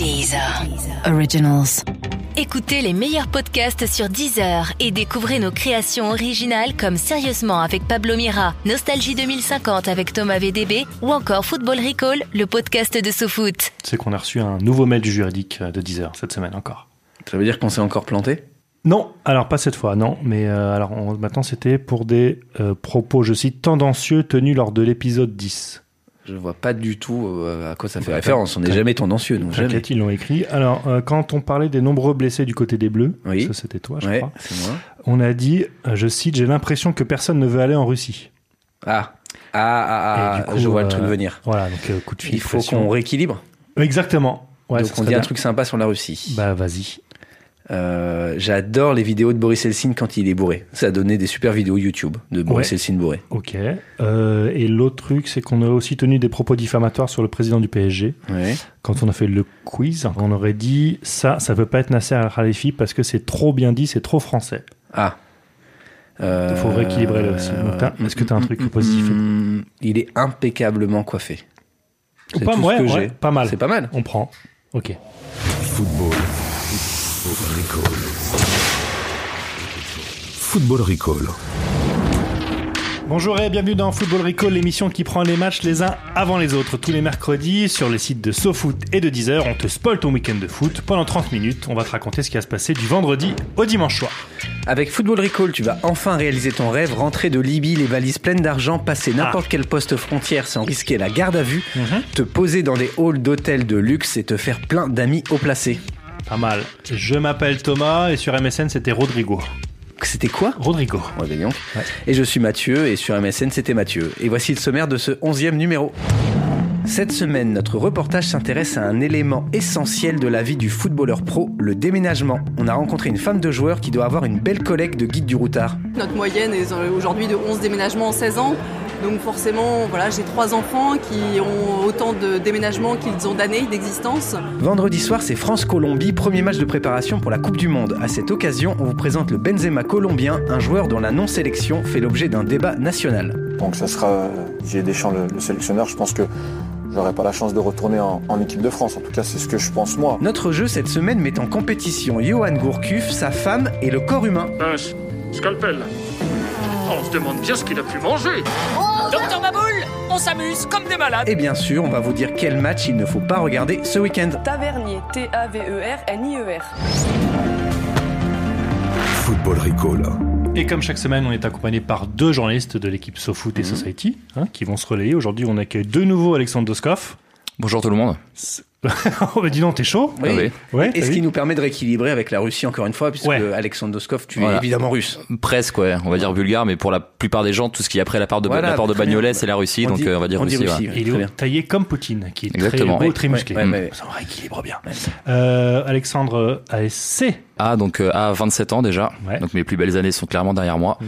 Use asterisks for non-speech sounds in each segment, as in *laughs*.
Deezer. Originals. Écoutez les meilleurs podcasts sur Deezer et découvrez nos créations originales comme Sérieusement avec Pablo Mira, Nostalgie 2050 avec Thomas VDB ou encore Football Recall, le podcast de SoFoot. C'est qu'on a reçu un nouveau mail du juridique euh, de 10 heures cette semaine encore. Ça veut dire qu'on s'est encore planté? Non, alors pas cette fois, non. Mais euh, alors on- maintenant c'était pour des euh, propos, je cite, tendancieux tenus lors de l'épisode 10. Je vois pas du tout euh, à quoi ça fait Bah, référence. On n'est jamais tendancieux, nous. Jamais. Ils l'ont écrit. Alors euh, quand on parlait des nombreux blessés du côté des Bleus, Oui. ça c'était toi, je Ouais, crois, c'est moi. on a dit, euh, je cite, j'ai l'impression que personne ne veut aller en Russie. Ah, ah, ah, Et ah, du coup, je vois le euh, truc venir. Voilà, donc euh, coup de fil. Il faut qu'on rééquilibre. Exactement. Ouais, Donc on dit un bien. truc sympa sur la Russie. Bah vas-y. Euh, J'adore les vidéos de Boris Helsin quand il est bourré. Ça a donné des super vidéos YouTube de Boris Ouais. Helsin bourré. Ok. Euh, et l'autre truc, c'est qu'on a aussi tenu des propos diffamatoires sur le président du PSG. Ouais. Quand on a fait le quiz, on aurait dit ça, ça peut pas être Nasser Al-Khalifi parce que c'est trop bien dit, c'est trop français. Ah. Il faut rééquilibrer là aussi. Est-ce que t'as un truc positif? Mm, Il est impeccablement coiffé. C'est Pas, tout ce ouais, que ouais, j'ai. pas mal. C'est pas mal. On prend. Ok. Football. Football Recall. Football Recall. Bonjour et bienvenue dans Football Recall, l'émission qui prend les matchs les uns avant les autres. Tous les mercredis, sur les sites de SoFoot et de Deezer, on te spoil ton week-end de foot. Pendant 30 minutes, on va te raconter ce qui va se passer du vendredi au dimanche soir. Avec Football Recall, tu vas enfin réaliser ton rêve, rentrer de Libye les valises pleines d'argent, passer n'importe quel poste frontière sans risquer la garde à vue, te poser dans des halls d'hôtels de luxe et te faire plein d'amis haut placés. Pas mal. Je m'appelle Thomas et sur MSN c'était Rodrigo. C'était quoi? Rodrigo. Ouais, ben. Et je suis Mathieu, et sur MSN, c'était Mathieu. Et voici le sommaire de ce onzième numéro. Cette semaine, notre reportage s'intéresse à un élément essentiel de la vie du footballeur pro, le déménagement. On a rencontré une femme de joueur qui doit avoir une belle collègue de guide du routard. Notre moyenne est aujourd'hui de 11 déménagements en 16 ans. Donc forcément, voilà, j'ai trois enfants qui ont autant de déménagements qu'ils ont d'années d'existence. Vendredi soir, c'est France-Colombie, premier match de préparation pour la Coupe du Monde. À cette occasion, on vous présente le Benzema colombien, un joueur dont la non-sélection fait l'objet d'un débat national. Donc ça sera Didier Deschamps le, le sélectionneur. Je pense que j'aurai pas la chance de retourner en, en équipe de France. En tout cas, c'est ce que je pense moi. Notre jeu cette semaine met en compétition Johan Gourcuff, sa femme et le corps humain. Pince, scalpel. On se demande bien ce qu'il a pu manger. Docteur Maboul, on s'amuse comme des malades. Et bien sûr, on va vous dire quel match il ne faut pas regarder ce week-end. Tavernier, T-A-V-E-R-N-I-E-R. Football Recall. Et comme chaque semaine, on est accompagné par deux journalistes de l'équipe SoFoot et Society hein, qui vont se relayer. Aujourd'hui, on accueille de nouveau Alexandre Doskov. Bonjour tout le monde. *laughs* oh, bah dis donc, t'es chaud Oui. Ah oui. Ouais, Et ce qui nous permet de rééquilibrer avec la Russie encore une fois, puisque Ouais. Alexandre Doskov, tu es évidemment russe. Presque, ouais. On va dire bulgare, mais pour la plupart des gens, tout ce qui est après la part de, Voilà, la part de. Bagnolet, c'est la Russie, On donc dit- euh, on va dire on dit Russie. Russie, ouais. Il est taillé comme Poutine, qui est Exactement. très beau, très musclé. ouais, ouais. Ça rééquilibre bien. Euh, Alexandre ASC. Ah, donc euh, à 27 ans déjà. Ouais. Donc mes plus belles années sont clairement derrière moi.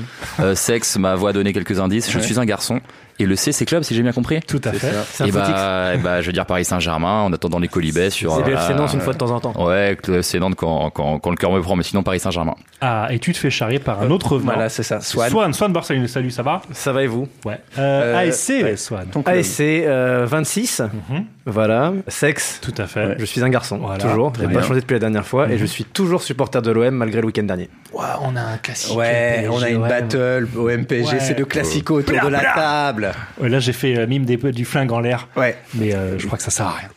Euh, sexe, ma voix a donné quelques indices. Je Ouais. suis un garçon. Et le C, c'est club, si j'ai bien compris? Tout à fait. C'est un et bah, eh bah, je veux dire Paris Saint-Germain, en attendant les colibets sur. C'est le voilà, FC Nantes une fois de temps en temps. Ouais, c'est Nantes quand, quand, quand le cœur me prend, mais sinon Paris Saint-Germain. Ah, et tu te fais charrier par un autre venant. Voilà, c'est ça. Swan. Swan, Swan Barcelone, salut, ça va? Ça va et vous? Ouais. Euh, Euh, ASC, ouais. Swan. ASC euh, 26, Mhm. Voilà. Sexe, Tout à fait. je suis un garçon, Voilà. toujours. J'ai pas changé depuis la dernière fois Mhm. et je suis toujours supporter de l'OM malgré le week-end dernier. On a un classique. Ouais, on a une ouais. battle au MPG, Ouais. c'est le classico autour de la table. Là, j'ai fait euh, mime des, du flingue en l'air, Ouais. mais euh, je crois que ça sert à rien.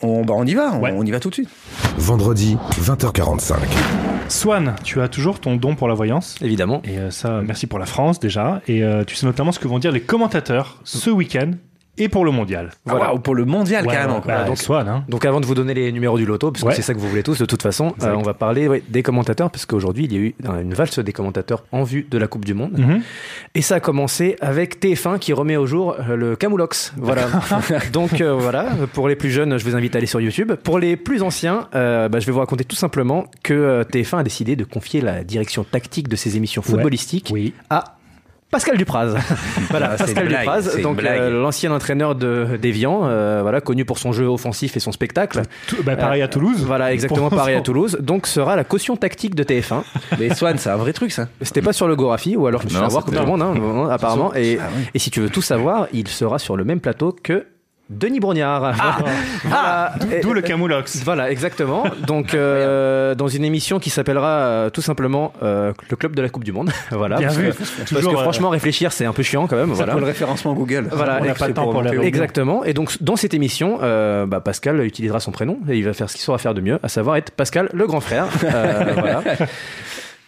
On, bah, on y va, on, Ouais. on y va tout de suite. Vendredi, 20h45. Swan, tu as toujours ton don pour la voyance. Évidemment. Et euh, ça, merci pour la France déjà. Et euh, tu sais notamment ce que vont dire les commentateurs ce week-end et pour le mondial. Voilà. Voilà. ou pour le mondial Ouais, carrément. bah, donc- Swan, hein. Donc avant de vous donner les numéros du loto, parce que Ouais. c'est ça que vous voulez tous de toute façon, euh, on va parler ouais, des commentateurs, parce qu'aujourd'hui il y a eu euh, une valse des commentateurs en vue de la Coupe du Monde. Mhm. Et ça a commencé avec TF1 qui remet au jour euh, le Camoulox. Voilà. *laughs* Donc euh, voilà, pour les plus jeunes, je vous invite à aller sur YouTube. Pour les plus anciens, euh, bah, je vais vous raconter tout simplement que euh, TF1 a décidé de confier la direction tactique de ses émissions Ouais. footballistiques Oui. à Pascal Dupraz. *laughs* voilà, Ah, Pascal blague, Dupraz, donc euh, l'ancien entraîneur de d'Evian, euh, voilà, connu pour son jeu offensif et son spectacle. Tout- bah, pareil à Toulouse. Voilà, exactement pareil à Toulouse. Donc sera la caution tactique de TF1. *laughs* Mais Swan, c'est un vrai truc ça. C'était pas sur le Gorafi, ou alors je me suis avoir comme tout le monde, hein, vraiment, *laughs* apparemment. Et, Ah oui. et si tu veux tout savoir, il sera sur le même plateau que Denis Brognard. Ah, d'où- Et- d'où le Camoulox. Voilà, exactement. Donc, euh, dans une émission qui s'appellera euh, tout simplement euh, le club de la Coupe du Monde. *laughs* voilà. Bien parce vu. que, parce que euh, franchement, réfléchir, c'est un peu chiant quand même. Ça Voilà. pour le référencement Google. Voilà, On n'a pas le temps pour la pour-. Exactement. Et donc, dans cette émission, euh, bah, Pascal utilisera son prénom et il va faire ce qu'il saura faire de mieux, à savoir être Pascal le grand frère. Euh, *laughs* voilà.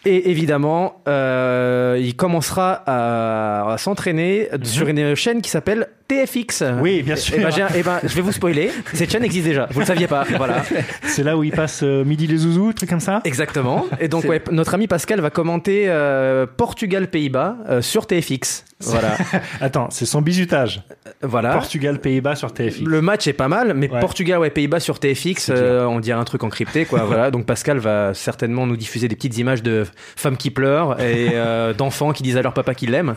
Et évidemment, euh, il commencera à, à s'entraîner sur une chaîne qui s'appelle TFX. Mhm. Oui, bien sûr. Et ben, eh ben, je vais vous spoiler. *laughs* Cette chaîne existe déjà. Vous le saviez pas. Voilà. *laughs* C'est là où il passe euh, midi les zouzous, truc comme ça? Exactement. Et donc, ouais, notre ami Pascal va commenter euh, Portugal-Pays-Bas euh, sur TFX. Voilà. *laughs* Attends, c'est son bisutage. Voilà. Portugal-Pays-Bas sur TFX. Le match est pas mal, mais Ouais. Portugal, ouais, Pays-Bas sur TFX, euh, on dirait un truc encrypté, quoi. voilà. Donc Pascal va certainement nous diffuser des petites images de femmes qui pleurent et euh, *laughs* d'enfants qui disent à leur papa qu'ils l'aiment,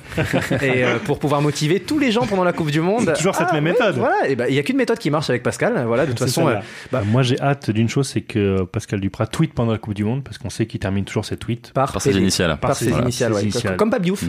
et euh, pour pouvoir motiver tous les gens pendant la Coupe du Monde. C'est toujours cette Ah, même ouais, méthode. Voilà. Et ben, il y a qu'une méthode qui marche avec Pascal. Voilà. De toute façon, euh, bah, Euh, moi j'ai hâte d'une chose, c'est que Pascal Duprat tweet pendant la Coupe du Monde, parce qu'on sait qu'il termine toujours ses tweets. par, Par ses initiales. Par ses Voilà, initiales, ses ouais. initiales. Comme Pape Diouf.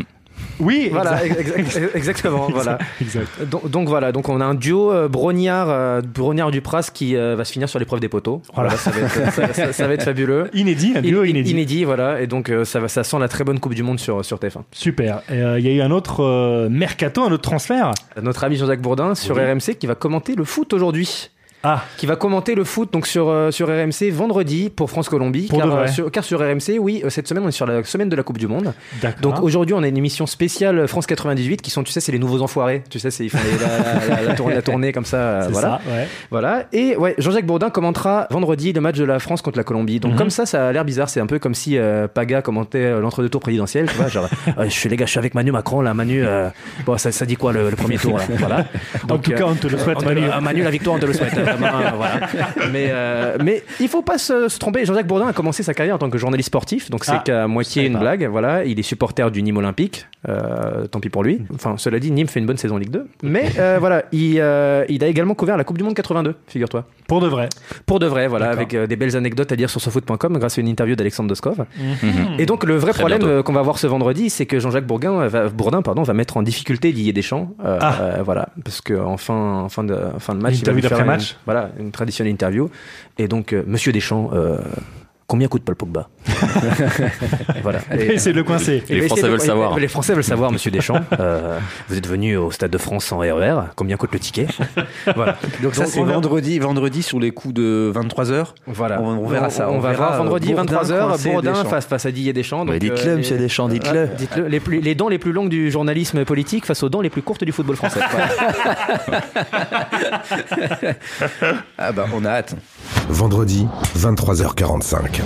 Oui, Voilà, exact. ex- ex- exactement. *laughs* voilà. Exact. Donc, donc voilà, donc on a un duo euh, Brognard, euh, Brognard Dupras qui euh, va se finir sur l'épreuve des poteaux. Voilà. Voilà, ça, va être, ça- ça- ça va être fabuleux. *laughs* Inédit, un duo In- inédit. voilà. Et donc euh, ça, va, ça sent la très bonne Coupe du Monde sur, sur TF1. Super. Euh, Il y a eu un autre mercato, un autre transfert. Notre ami Jean-Jacques Bourdin sur Oui. RMC qui va commenter le foot aujourd'hui. Ah, Qui va commenter le foot donc sur, euh, sur RMC vendredi pour France-Colombie. Car, euh, sur, car sur RMC, oui, euh, cette semaine on est sur la semaine de la Coupe du Monde. Donc aujourd'hui, on a une émission spéciale France 98 qui sont, tu sais, c'est les nouveaux enfoirés. Tu sais, c'est, ils font les- la, la- la tournée, la tournée comme ça. euh, voilà. ça, ouais. Voilà. Et ouais, Jean-Jacques Bourdin commentera vendredi le match de la France contre la Colombie. Donc Mhm. comme ça, ça a l'air bizarre. C'est un peu comme si euh, Paga commentait euh, l'entre-deux-tours présidentiel. Tu vois, genre, *laughs* euh, je suis les gars, je suis avec Manu Macron là. Manu, euh, bon, ça, ça dit quoi le, le premier tour là Voilà. En tout cas, on te le souhaite, Manu, la victoire, on te le souhaite. *laughs* *laughs* voilà. Mais euh, mais il faut pas se, se tromper. Jean-Jacques Bourdin a commencé sa carrière en tant que journaliste sportif. Donc c'est Ah, qu'à moitié une pas. blague. Voilà. Il est supporter du Nîmes Olympique. Euh, tant pis pour lui. Enfin, cela dit, Nîmes fait une bonne saison Ligue 2. Mais euh, *laughs* voilà, il, euh, il a également couvert la Coupe du Monde 82, figure-toi. Pour de vrai. Pour de vrai, voilà, avec euh, des belles anecdotes à dire sur sofoot.com grâce à une interview d'Alexandre Doskov. Mhm. Et donc le vrai Très problème bientôt. qu'on va voir ce vendredi, c'est que Jean-Jacques Bourguin euh, va, Bourdin pardon, va mettre en difficulté Didier Deschamps. euh, Ah. euh, voilà, parce que en fin, en fin, de, en fin de match, interview faire d'après-match. Voilà, une traditionnelle interview. Et donc, euh, Monsieur Deschamps, euh, combien coûte Paul Pogba *laughs* Voilà. C'est le coincé. Les Français veulent savoir. Les Français veulent savoir, Monsieur Deschamps. Euh, vous êtes venu au Stade de France sans RER. Combien coûte le ticket *laughs* Voilà. Donc ça c'est vendredi, vendredi sur les coups de 23h. Voilà. On- on verra ça. On, On va verra, voir vendredi euh, Bourdin 23h, coincé Bourdin Deschamps. face, face à Didier Deschamps. Dites-le, euh, monsieur les- Deschamps, dites-le. Ouais, dites-le. Les, plus- les dents les plus longues du journalisme politique face aux dents les plus courtes du football français. *laughs* Ah bah on a hâte. Vendredi, 23h45.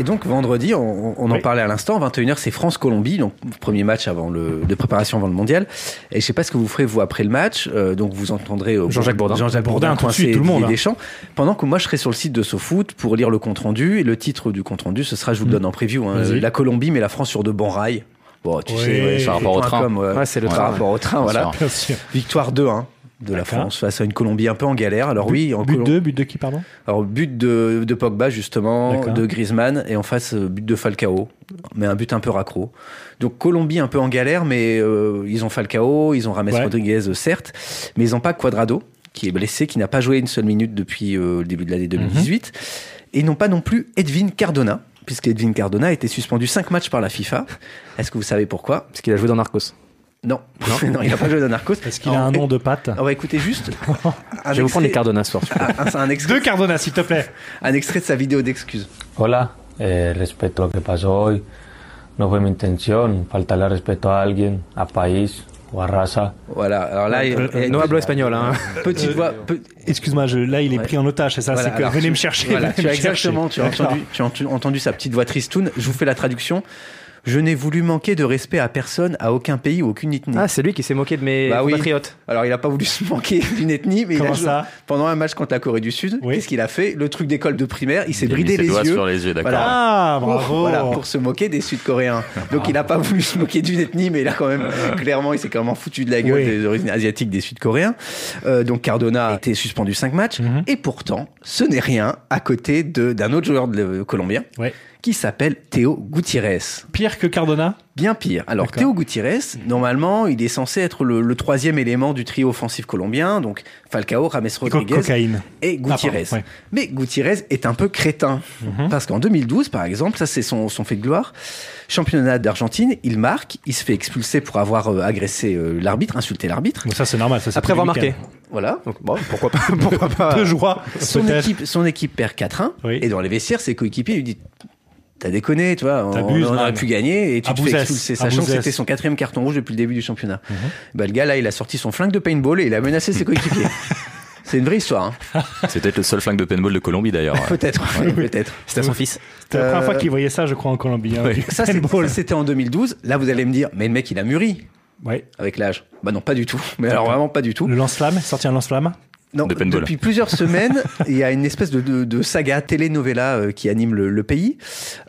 Et donc vendredi, on, on en Oui. parlait à l'instant, 21h c'est France-Colombie, donc premier match avant le, de préparation avant le mondial. Et je sais pas ce que vous ferez vous après le match, euh, donc vous entendrez euh, Jean-Jacques Bourdin. Jean-Jacques Bourdin, Bourdin, tout de suite, coincer tout le monde, hein. Deschamps, pendant que moi je serai sur le site de SoFoot pour lire le compte rendu. Et le titre du compte rendu, ce sera, je vous le donne en preview, hein, la Colombie mais la France sur de bons rails. Bon, tu Oui. sais, ouais, Par rapport au train. ouais. Ouais, c'est le par train, rapport au train, voilà. sûr. Bien sûr. Victoire 2-1 de la. France face à une Colombie un peu en galère. Alors oui, en But Colom- 2, but de qui, pardon? Alors but de, de Pogba justement, de Griezmann et en face euh, but de Falcao, mais un but un peu raccro. Donc Colombie un peu en galère, mais euh, ils ont Falcao, ils ont Rames Ouais. Rodriguez euh, certes, mais ils n'ont pas Cuadrado qui est blessé, qui n'a pas joué une seule minute depuis euh, le début de l'année 2018, et ils n'ont pas non plus Edwin Cardona, puisque Edwin Cardona a été suspendu 5 matchs par la FIFA. Est-ce que vous savez pourquoi? Parce qu'il a joué dans Narcos. Non, non, *laughs* il n'a pas joué dans Narcos. Parce qu'il a un nom de patte. On va écouter juste. *laughs* Je vais vous prendre les extrait- Cardona ce soir. un, un- un extrait, Deux Cardona, s'il te plaît. un extrait de sa vidéo d'excuses. Hola, eh, respecto a lo que pasó hoy, no fue mi intención faltarle al respeto a alguien, a país o a raza. Voilà, alors là, il- Euh, il- No hablo espagnol. Hein. petite voix. pe- Excuse-moi, je- là, il est Ouais. pris en otage, c'est ça Voilà, C'est que venez tu- me chercher. Voilà, tu as exactement, tu as, entendu, tu as entendu- entendu sa petite voix tristoun. Je vous fais la traduction. Je n'ai voulu manquer de respect à personne, à aucun pays ou aucune ethnie. Ah, c'est lui qui s'est moqué de mes Bah oui. compatriotes. Alors, il n'a pas voulu se manquer *laughs* d'une ethnie, mais il Comment a joué ça pendant un match contre la Corée du Sud. Oui. Qu'est-ce qu'il a fait? Le truc d'école de primaire, il s'est bridé ses les doigts yeux. sur les yeux, d'accord. Voilà. Ah, Pour, bravo. voilà, pour se moquer des Sud-Coréens. Donc il n'a pas voulu se moquer d'une ethnie, mais il a quand même *laughs* clairement, il s'est quand même foutu de la gueule Oui. des origines asiatiques des Sud-Coréens. Euh, donc Cardona a été suspendu 5 matchs, Mhm. et pourtant, ce n'est rien à côté de- d'un autre joueur de, colombien Ouais. Qui s'appelle Théo Gutiérrez. Pire que Cardona? Bien pire. Alors. Théo Gutiérrez, normalement, il est censé être le, le troisième élément du trio offensif colombien, donc Falcao, Rames Co- Rodriguez cocaïne. et Gutiérrez. Ah, pardon, ouais. Mais Gutiérrez est un peu crétin. Mhm. Parce qu'en 2012, par exemple, ça c'est son, son fait de gloire, championnat d'Argentine, il marque, il se fait expulser pour avoir euh, agressé euh, l'arbitre, insulté l'arbitre. Ça c'est normal. Ça, c'est Après avoir marqué. Voilà. Donc, bon, pourquoi pas, *laughs* pourquoi pas. De joie. Son équipe, son équipe perd 4-1. Oui. Et dans les vestiaires, ses coéquipiers lui disent T'as déconné, tu vois, on, T'abuses, on aurait pu gagner et tu te fais expulser, sachant que c'était son quatrième carton rouge depuis le début du championnat. Mhm. Bah, le gars, là, il a sorti son flingue de paintball et il a menacé ses coéquipiers. *laughs* C'est une vraie histoire, hein. C'est peut-être le seul flingue de paintball de Colombie d'ailleurs. *laughs* peut-être, ouais, peut-être. C'était à son fils. C'était la première fois qu'il voyait ça, je crois, en Colombie. hein, Oui. ça, c'était en 2012. Là, vous allez me dire, mais le mec, il a mûri Ouais. avec l'âge. Bah non, pas du tout. Mais alors vraiment pas du tout. Le lance-flamme, sorti un lance-flamme? Non, De depuis plusieurs semaines, il y a une espèce de, de, de saga telenovela euh, qui anime le, le pays,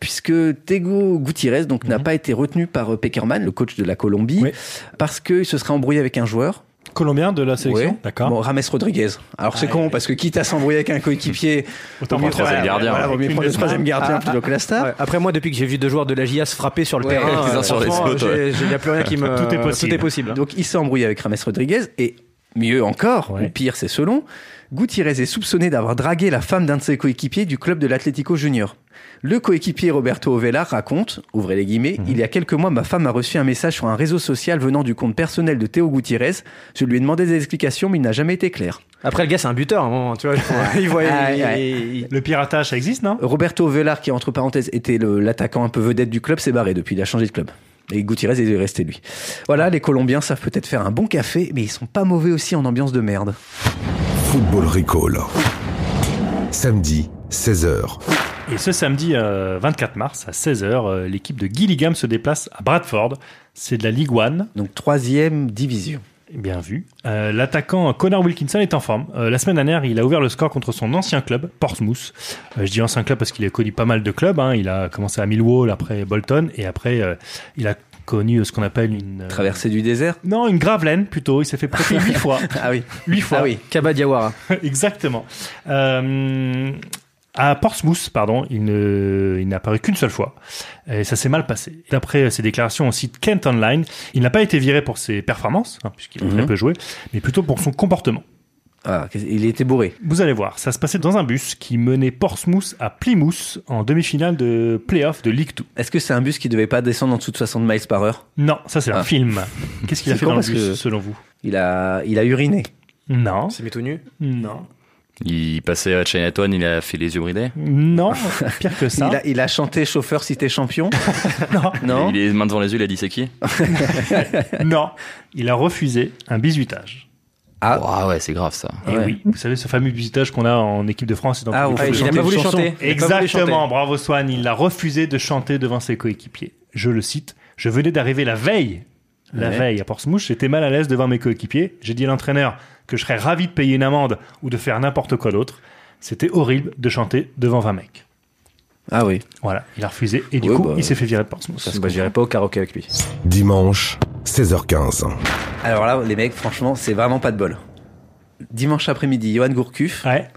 puisque Tego Gutiérrez donc n'a pas été retenu par euh, Peckerman, le coach de la Colombie, Mhm. Oui. parce qu'il se serait embrouillé avec un joueur. Colombien de la sélection Ouais. D'accord. Bon, Rames Rodriguez. Alors c'est Ah, con ouais. parce que quitte à s'embrouiller avec un coéquipier, Autant prendre troisième gardien. Voilà, mieux prendre le troisième gardien Ah, plutôt que la star. Ouais, Après moi, depuis que j'ai vu deux joueurs de la JAS frapper sur le Ouais, terrain, il n'y a plus rien qui *laughs* me. Tout est possible. Tout est possible. Donc il s'est embrouillé avec Rames Rodriguez et mieux encore, Ouais. ou pire c'est selon, Gutiérrez est soupçonné d'avoir dragué la femme d'un de ses coéquipiers du club de l'Atlético Junior. Le coéquipier Roberto Ovella raconte, ouvrez les guillemets, Mhm. il y a quelques mois, ma femme a reçu un message sur un réseau social venant du compte personnel de Théo Gutiérrez. Je lui ai demandé des explications, mais il n'a jamais été clair. Après, le gars, c'est un buteur, à un moment, tu vois. *laughs* il voit. Ah, il- ouais. il- Le piratage, ça existe, non? Roberto Velar, qui entre parenthèses était l'attaquant un peu vedette du club, s'est barré depuis, il a changé de club. Et Gutiérrez est resté lui. Voilà, les Colombiens savent peut-être faire un bon café, mais ils sont pas mauvais aussi en ambiance de merde. Football Recall. Samedi, 16h. Et ce samedi euh, 24 mars à 16h, euh, l'équipe de Gillingham se déplace à Bradford. C'est de la Ligue One. Donc troisième division. Bien vu. Euh, L'attaquant Connor Wilkinson est en forme. Euh, la semaine dernière, il a ouvert le score contre son ancien club, Portsmouth. Euh, je dis ancien club parce qu'il a connu pas mal de clubs. hein. Il a commencé à Millwall, après Bolton, et après, il a connu ce qu'on appelle une... Traversée du désert Non, une gravelaine plutôt. Il s'est fait prêter *laughs* huit fois. Ah oui. Huit fois. Ah oui. Kaba Diawara. *laughs* Exactement. Euh, à Portsmouth, pardon, il ne- il n'a apparu qu'une seule fois. Et ça s'est mal passé. D'après ses déclarations au site Kent Online, il n'a pas été viré pour ses performances, hein, puisqu'il a Mhm. très peu joué, mais plutôt pour son comportement. Ah, il était bourré. Vous allez voir, ça se passait dans un bus qui menait Portsmouth à Plymouth en demi-finale de playoff de League 2. Est-ce que c'est un bus qui devait pas descendre en dessous de 60 miles par heure? Non, ça c'est un Ah. film. Qu'est-ce qu'il a *laughs* fait dans le parce bus, que- selon vous? il a, il a uriné. Non, C'est mis tout nu? non, Il passait à Chinatown, il a fait les yeux bridés. non, *laughs* pire que ça. Il a, il a chanté chauffeur si t'es champion. *laughs* Non, Non. Il est main devant les yeux, il a dit c'est qui? *laughs* Non, il a refusé un bisutage. Ah. Ah ouais, c'est grave ça. Et Ouais. oui, vous savez ce fameux bisutage qu'on a en équipe de France et dans Ah, faites il a chanter pas voulu chanter. Il a pas voulu Exactement, chanter. bravo Swan, il a refusé de chanter devant ses coéquipiers. Je le cite, je venais d'arriver la veille, la Ouais. veille à Portsmouth, j'étais mal à l'aise devant mes coéquipiers, j'ai dit à l'entraîneur que je serais ravi de payer une amende ou de faire n'importe quoi d'autre. C'était horrible de chanter devant 20 mecs. Ah oui. Voilà, il a refusé et du Ouais, coup, bah, il s'est fait virer de Portsmouth. Ça, bah, j'irai pas au karaoké avec lui. Dimanche, 16h15. Alors là, les mecs, franchement, c'est vraiment pas de bol. Dimanche après-midi, Johan Gourcuff Ouais,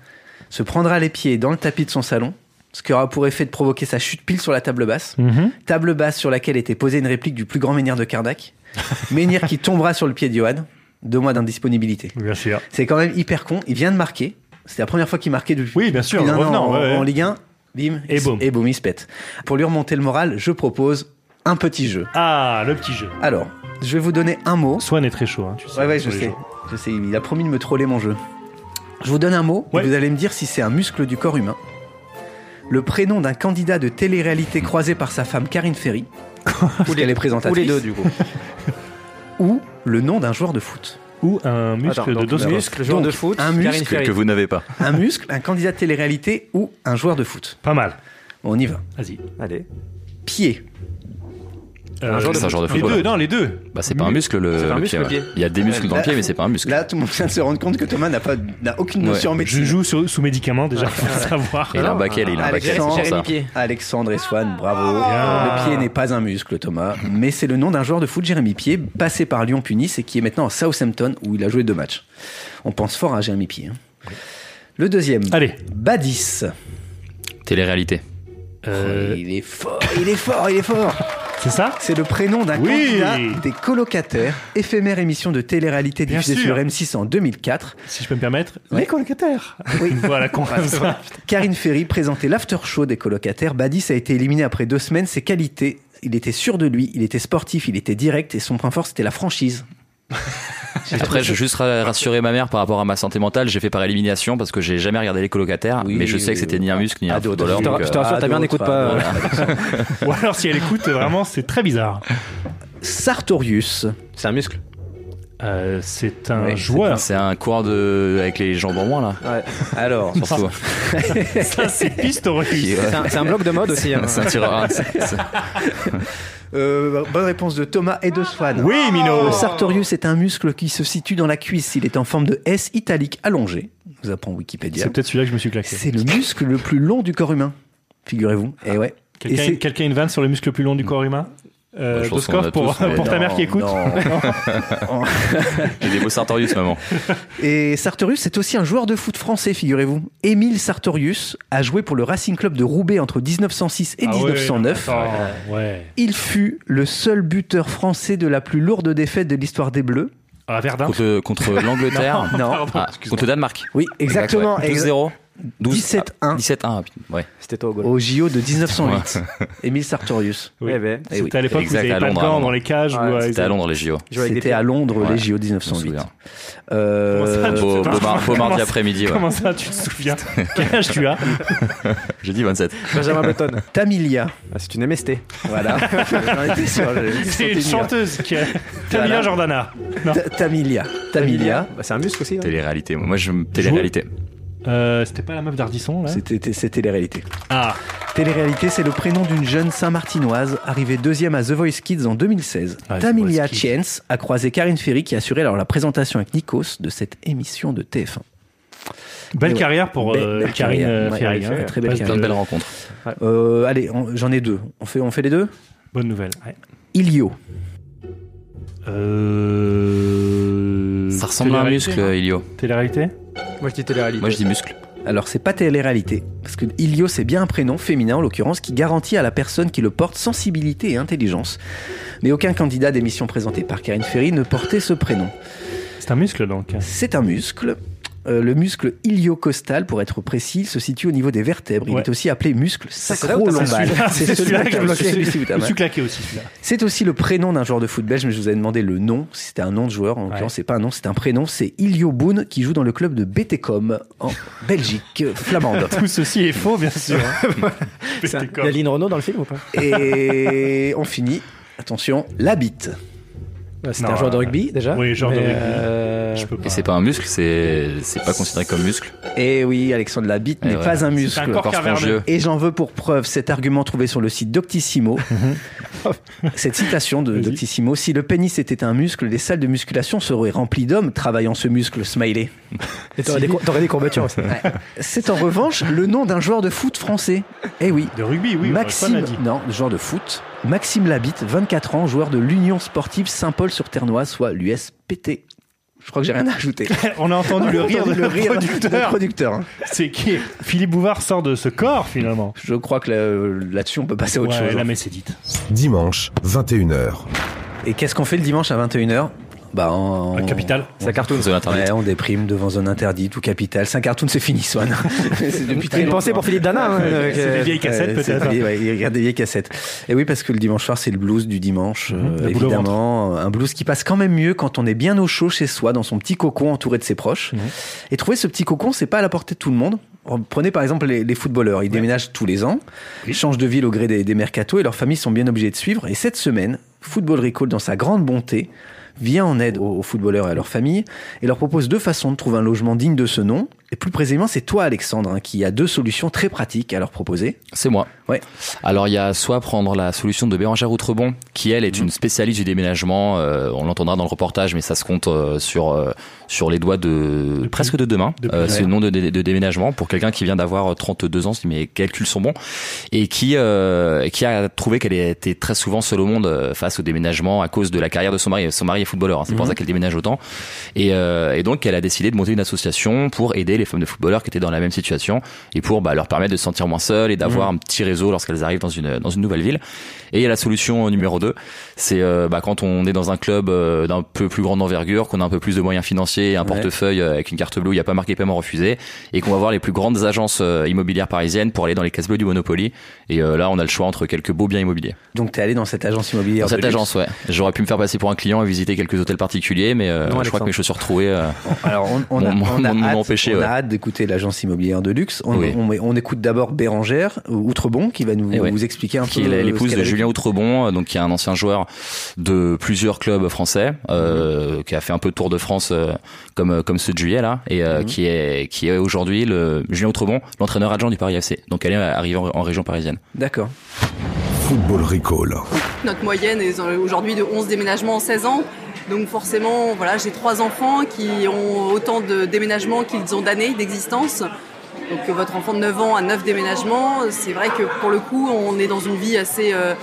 se prendra les pieds dans le tapis de son salon, ce qui aura pour effet de provoquer sa chute pile sur la table basse. Mhm. Table basse sur laquelle était posée une réplique du plus grand menhir de Kardak. *laughs* menhir qui tombera sur le pied de Johan. Deux mois d'indisponibilité. bien sûr. C'est quand même hyper con. Il vient de marquer. C'était la première fois qu'il marquait depuis Oui, bien sûr, an revenant, en, ouais, ouais. en Ligue 1. Bim. Et boum. Et boum, il se pète. Pour lui remonter le moral, je propose un petit jeu. Ah, le petit jeu. Alors, je vais vous donner un mot. Swan est très chaud, hein, tu sais. Ouais, ouais, je les sais. jeux. Je sais, il a promis de me troller mon jeu. Je vous donne un mot Ouais. et vous allez me dire si c'est un muscle du corps humain. Le prénom d'un candidat de télé-réalité croisé par sa femme Karine Ferry, *laughs* puisqu'elle est Ou présentatrice, les deux, du coup. ou le nom d'un joueur de foot. Ou un muscle Attends, de muscle, joueur Donc, de foot, un muscle. Que vous n'avez pas. *laughs* Un muscle, un candidat de télé-réalité ou un joueur de foot. Pas mal. On y va. Vas-y. Allez. Pied. Euh, C'est un joueur de Les football. deux, non, les deux. Bah c'est pas un muscle le, C'est pas un le muscle, pied, le pied. ouais. Il y a des muscles dans le pied, mais c'est pas un muscle. Là, tout le monde vient de se rendre compte que Thomas n'a pas, n'a aucune notion en Je médecine. joue sur- sous médicaments déjà, faut savoir. Et il a un baquet, il a un baquet, c'est pour Alexandre, ça. Jérémy Pied. Alexandre et Swan, bravo. Bien. Le pied n'est pas un muscle, Thomas, mais c'est le nom d'un joueur de foot, Jérémy Pied, passé par Lyon Punis et qui est maintenant à Southampton où il a joué deux matchs. On pense fort à Jérémy Pied. hein. Le deuxième, Allez, Badis. Télé-réalité. Euh, il est fort, il est fort, il est fort. C'est ça C'est le prénom d'un Oui. candidat des colocataires, éphémère émission de télé-réalité diffusée sur M6 en 2004. Si je peux me permettre, Ouais. les colocataires. Oui. *laughs* voilà, qu'on Karine Ferry présentait l'after show des colocataires. Badis a été éliminé après deux semaines. Ses qualités, il était sûr de lui, il était sportif, il était direct et son point fort c'était la franchise. Après, je veux juste ra- rassurer ma mère par rapport à ma santé mentale. J'ai fait par élimination parce que j'ai jamais regardé les colocataires, Oui, mais je sais que c'était ni un muscle ni un footballeur. Je te, rassure, ta mère n'écoute pas. d'autres. *laughs* Ou alors si elle écoute, vraiment, c'est très bizarre. Sartorius. C'est un muscle. Euh, c'est un Ouais, joueur. C'est un coureur de avec les jambes en moins là. Ouais. Alors, *laughs* Surtout. Ça, c'est euh, C'est un, bloc de mode aussi. hein. c'est un tireur. hein, *laughs* euh, bonne réponse de Thomas et de Swan. Oui, Mino. Le sartorius est un muscle qui se situe dans la cuisse. Il est en forme de S italique allongé. Nous apprend Wikipédia. C'est peut-être celui-là que je me suis claqué. C'est le muscle le plus long du corps humain. Figurez-vous. Et ouais. Et Quelqu'un c'est- quelqu'un a une vanne sur le muscle le plus long du corps humain? Euh, pour, tous, mais pour ta Non, mère qui écoute. *laughs* J'ai des beaux Sartorius maman. *laughs* Et Sartorius, c'est aussi un joueur de foot français, figurez-vous. Émile Sartorius a joué pour le Racing Club de Roubaix entre 1906 et Ah ouais, 1909. attends, ouais. Il fut le seul buteur français de la plus lourde défaite de l'histoire des Bleus. Ah, Verdun Contre, contre *laughs* l'Angleterre. Non. Ah, contre le Danemark. Oui, exactement. Exact, ouais. 12-0. 12 17-1. ah, 17-1. putain, Ouais. C'était toi au goal. Au JO de 1908. *laughs* Émile Sartorius. Oui. Eh ben, Eh oui. C'était à l'époque où vous n'avez à pas de gants dans les cages. Ouais, ou, C'était à Londres les JO. C'était à Londres, Ouais, les JO Je me 1908. souviens. Euh, Comment ça, Beau, tu- beau, mar- beau mardi après-midi. ouais. Comment ça, tu te souviens *laughs* Quel âge tu as *laughs* J'ai dit 27. Benjamin Button. Tamilia. Ah, c'est une MST. Voilà. C'est une chanteuse qui a Tamila Voilà. Jordana. Tamilia. Tamilia. Bah, c'est un muscle aussi. hein. Télé-réalité. Moi, je télé-réalité. Euh, C'était pas la meuf d'Ardisson là? C'était réalités. Ah, Télé-réalité, c'est le prénom d'une jeune Saint-Martinoise arrivée deuxième à The Voice Kids en 2016. Ah, Tamilia. Chiens a croisé Karine Ferry qui assurait alors la présentation avec Nikos de cette émission de TF1. belle ouais. carrière pour Belle- euh, belle Karine carrière. euh, Ouais, Ferry. ouais, hein. très belle Passe Plein de de- belles rencontres. Euh, allez, j'en ai deux. On fait, on fait les deux? Bonne nouvelle. ouais. Ilio. Euh... Ça ressemble à un télé-réalité, muscle, Ilio. Télé-réalité? Moi, je dis télé-réalité. Moi, je dis muscle. Alors, c'est pas télé-réalité, parce que Ilio, c'est bien un prénom féminin en l'occurrence qui garantit à la personne qui le porte sensibilité et intelligence. Mais aucun candidat d'émission présentée par Karine Ferry ne portait ce prénom. C'est un muscle donc. C'est un muscle. Euh, le muscle iliocostal, pour être précis, se situe au niveau des vertèbres. Il Ouais. est aussi appelé muscle sacro-lombal. C'est celui-là *laughs* que je bloquais. je celui-ci, me putain, suis claqué aussi celui-là. C'est aussi le prénom d'un joueur de foot belge, mais je vous ai demandé le nom. Si c'était un nom de joueur, en l'occurrence, c'est pas un nom, c'est un prénom. C'est Ilio Boon qui joue dans le club de BTCOM en *laughs* Belgique flamande. Tout ceci est faux, bien sûr. *laughs* C'est un- C'était Il y a Lynn Renault dans le film ou pas? Et on finit. Attention, la bite. C'était Non, un joueur de euh, rugby déjà. oui, joueur de mais, rugby. euh, Je peux pas. Et c'est pas un muscle, c'est c'est pas considéré comme muscle. Et oui, Alexandre, la bite Eh n'est ouais. pas un C'est muscle. un corps. Et j'en veux pour preuve cet argument trouvé sur le site Doctissimo. *laughs* Cette citation de. Doctissimo Si le pénis était un muscle, les salles de musculation seraient remplies d'hommes travaillant ce muscle, smiley. Et t'aurais des, des courbatures aussi. C'est en revanche le nom d'un joueur de foot français. Eh oui. De rugby, oui. Maxime, non, joueur de foot. Maxime Labitte, 24 ans, joueur de l'Union Sportive Saint-Paul-sur-Ternois, soit l'USPT. Je crois que j'ai rien à ajouter. *laughs* On a entendu le rire de le le rire producteur. hein. C'est qui? Philippe Bouvard sort de ce corps finalement. Je crois que là- là-dessus, on peut passer à autre Ouais, chose. là, hein. mais c'est dit. Dimanche, 21h. Et qu'est-ce qu'on fait le dimanche à 21h Bah, on... Un capital. Ça cartoon. Zone interdite. Ouais, on déprime devant zone interdite ou capitale. C'est un cartoon, c'est fini, Swan. *laughs* c'est depuis une pensée pour Philippe Dana. hein, euh, C'est que- des vieilles cassettes c'est peut-être. ouais, il regarde des vieilles cassettes. Et oui, parce que le dimanche soir, c'est le blues du dimanche, euh, boule au évidemment. Un blues qui passe quand même mieux quand on est bien au chaud chez soi, dans son petit cocon entouré de ses proches. Et trouver ce petit cocon, c'est pas à la portée de tout le monde. Prenez par exemple les, les footballeurs, ils déménagent tous les ans, ils changent de ville au gré des, des mercatos et leurs familles sont bien obligées de suivre. Et cette semaine, Football Recall, dans sa grande bonté, vient en aide aux, footballeurs et à leurs familles et leur propose deux façons de trouver un logement digne de ce nom. Et plus précisément, c'est toi, Alexandre, hein, qui a deux solutions très pratiques à leur proposer. C'est moi. Ouais. Alors il y a soit prendre la solution de Bérangère Outrebon, qui elle est Mhm. une spécialiste du déménagement. euh, on l'entendra dans le reportage, mais ça se compte euh, sur euh, sur les doigts de presque de. Depuis- Euh, c'est le nom de, de- de déménagement pour quelqu'un qui vient d'avoir 32 ans, si mes calculs sont bons, et qui euh, qui a trouvé qu'elle était très souvent seule au monde euh, face au déménagement à cause de la carrière de son mari. Son mari est footballeur, hein, c'est pour Mhm. ça qu'elle déménage autant. Et, euh, et donc elle a décidé de monter une association pour aider les femmes de footballeurs qui étaient dans la même situation et pour bah, leur permettre de se sentir moins seules et d'avoir Mhm. un petit réseau lorsqu'elles arrivent dans une dans une nouvelle ville. Et il y a la solution numéro 2, c'est euh, bah, quand on est dans un club euh, d'un peu plus grande envergure, qu'on a un peu plus de moyens financiers, et un Ouais. portefeuille euh, avec une carte bleue où il n'y a pas marqué paiement refusé, et qu'on va voir les plus grandes agences euh, immobilières parisiennes pour aller dans les cases bleues du Monopoly. Et euh, là, on a le choix entre quelques beaux biens immobiliers. Donc, t'es allé dans cette agence immobilière Dans cette agence, ouais. J'aurais pu me faire passer pour un client et visiter quelques hôtels particuliers, mais Non, je crois que mes chaussures trouées Alors, on, on a, on hâte, empêché. on ouais. a hâte d'écouter l'agence immobilière de luxe. On, Oui. on, on écoute d'abord Bérangère Outrebon qui va nous Eh ouais. vous expliquer un qui peu. est euh, l'épouse de Julien. Outrebon, euh, donc qui est un ancien joueur de plusieurs clubs français, euh, qui a fait un peu de Tour de France euh, comme comme ceux de juillet là, et euh, Mhm. qui est qui est aujourd'hui le Julien Outrebon, l'entraîneur adjoint du Paris FC. Donc elle est arrivée en, en région parisienne. D'accord. Football Recall. Notre moyenne est aujourd'hui de 11 déménagements en 16 ans. Donc forcément, voilà, j'ai trois enfants qui ont autant de déménagements qu'ils ont d'années d'existence. Donc euh, votre enfant de 9 ans a 9 déménagements. C'est vrai que pour le coup, on est dans une vie assez... euh,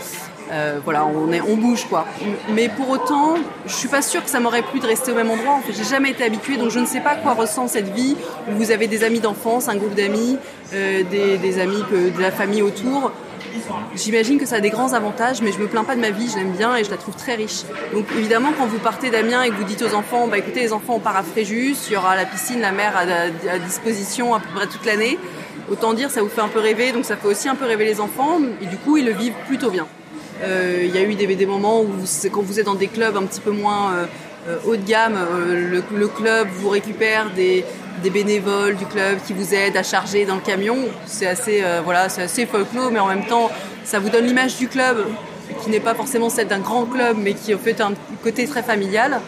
euh, voilà, on, est, on bouge quoi. Mais pour autant, je suis pas sûre que ça m'aurait plu de rester au même endroit. En fait, j'ai jamais été habituée, donc je ne sais pas quoi ressent cette vie où vous avez des amis d'enfance, un groupe d'amis, des, amis, de la famille autour. J'imagine que ça a des grands avantages, mais je me plains pas de ma vie, je l'aime bien et je la trouve très riche. Donc évidemment, quand vous partez d'Amiens et que vous dites aux enfants, bah écoutez les enfants, on part à Fréjus, il y aura la piscine, la mer à, disposition à peu près toute l'année. Autant dire, ça vous fait un peu rêver, donc ça fait aussi un peu rêver les enfants, et du coup, ils le vivent plutôt bien. Euh, Il y a eu des, moments où, quand vous êtes dans des clubs un petit peu moins euh, euh, haut de gamme, le club vous récupère des, des bénévoles du club qui vous aident à charger dans le camion. C'est assez, euh, voilà, c'est assez folklore, mais en même temps, ça vous donne l'image du club qui n'est pas forcément celle d'un grand club, mais qui au fait un côté très familial.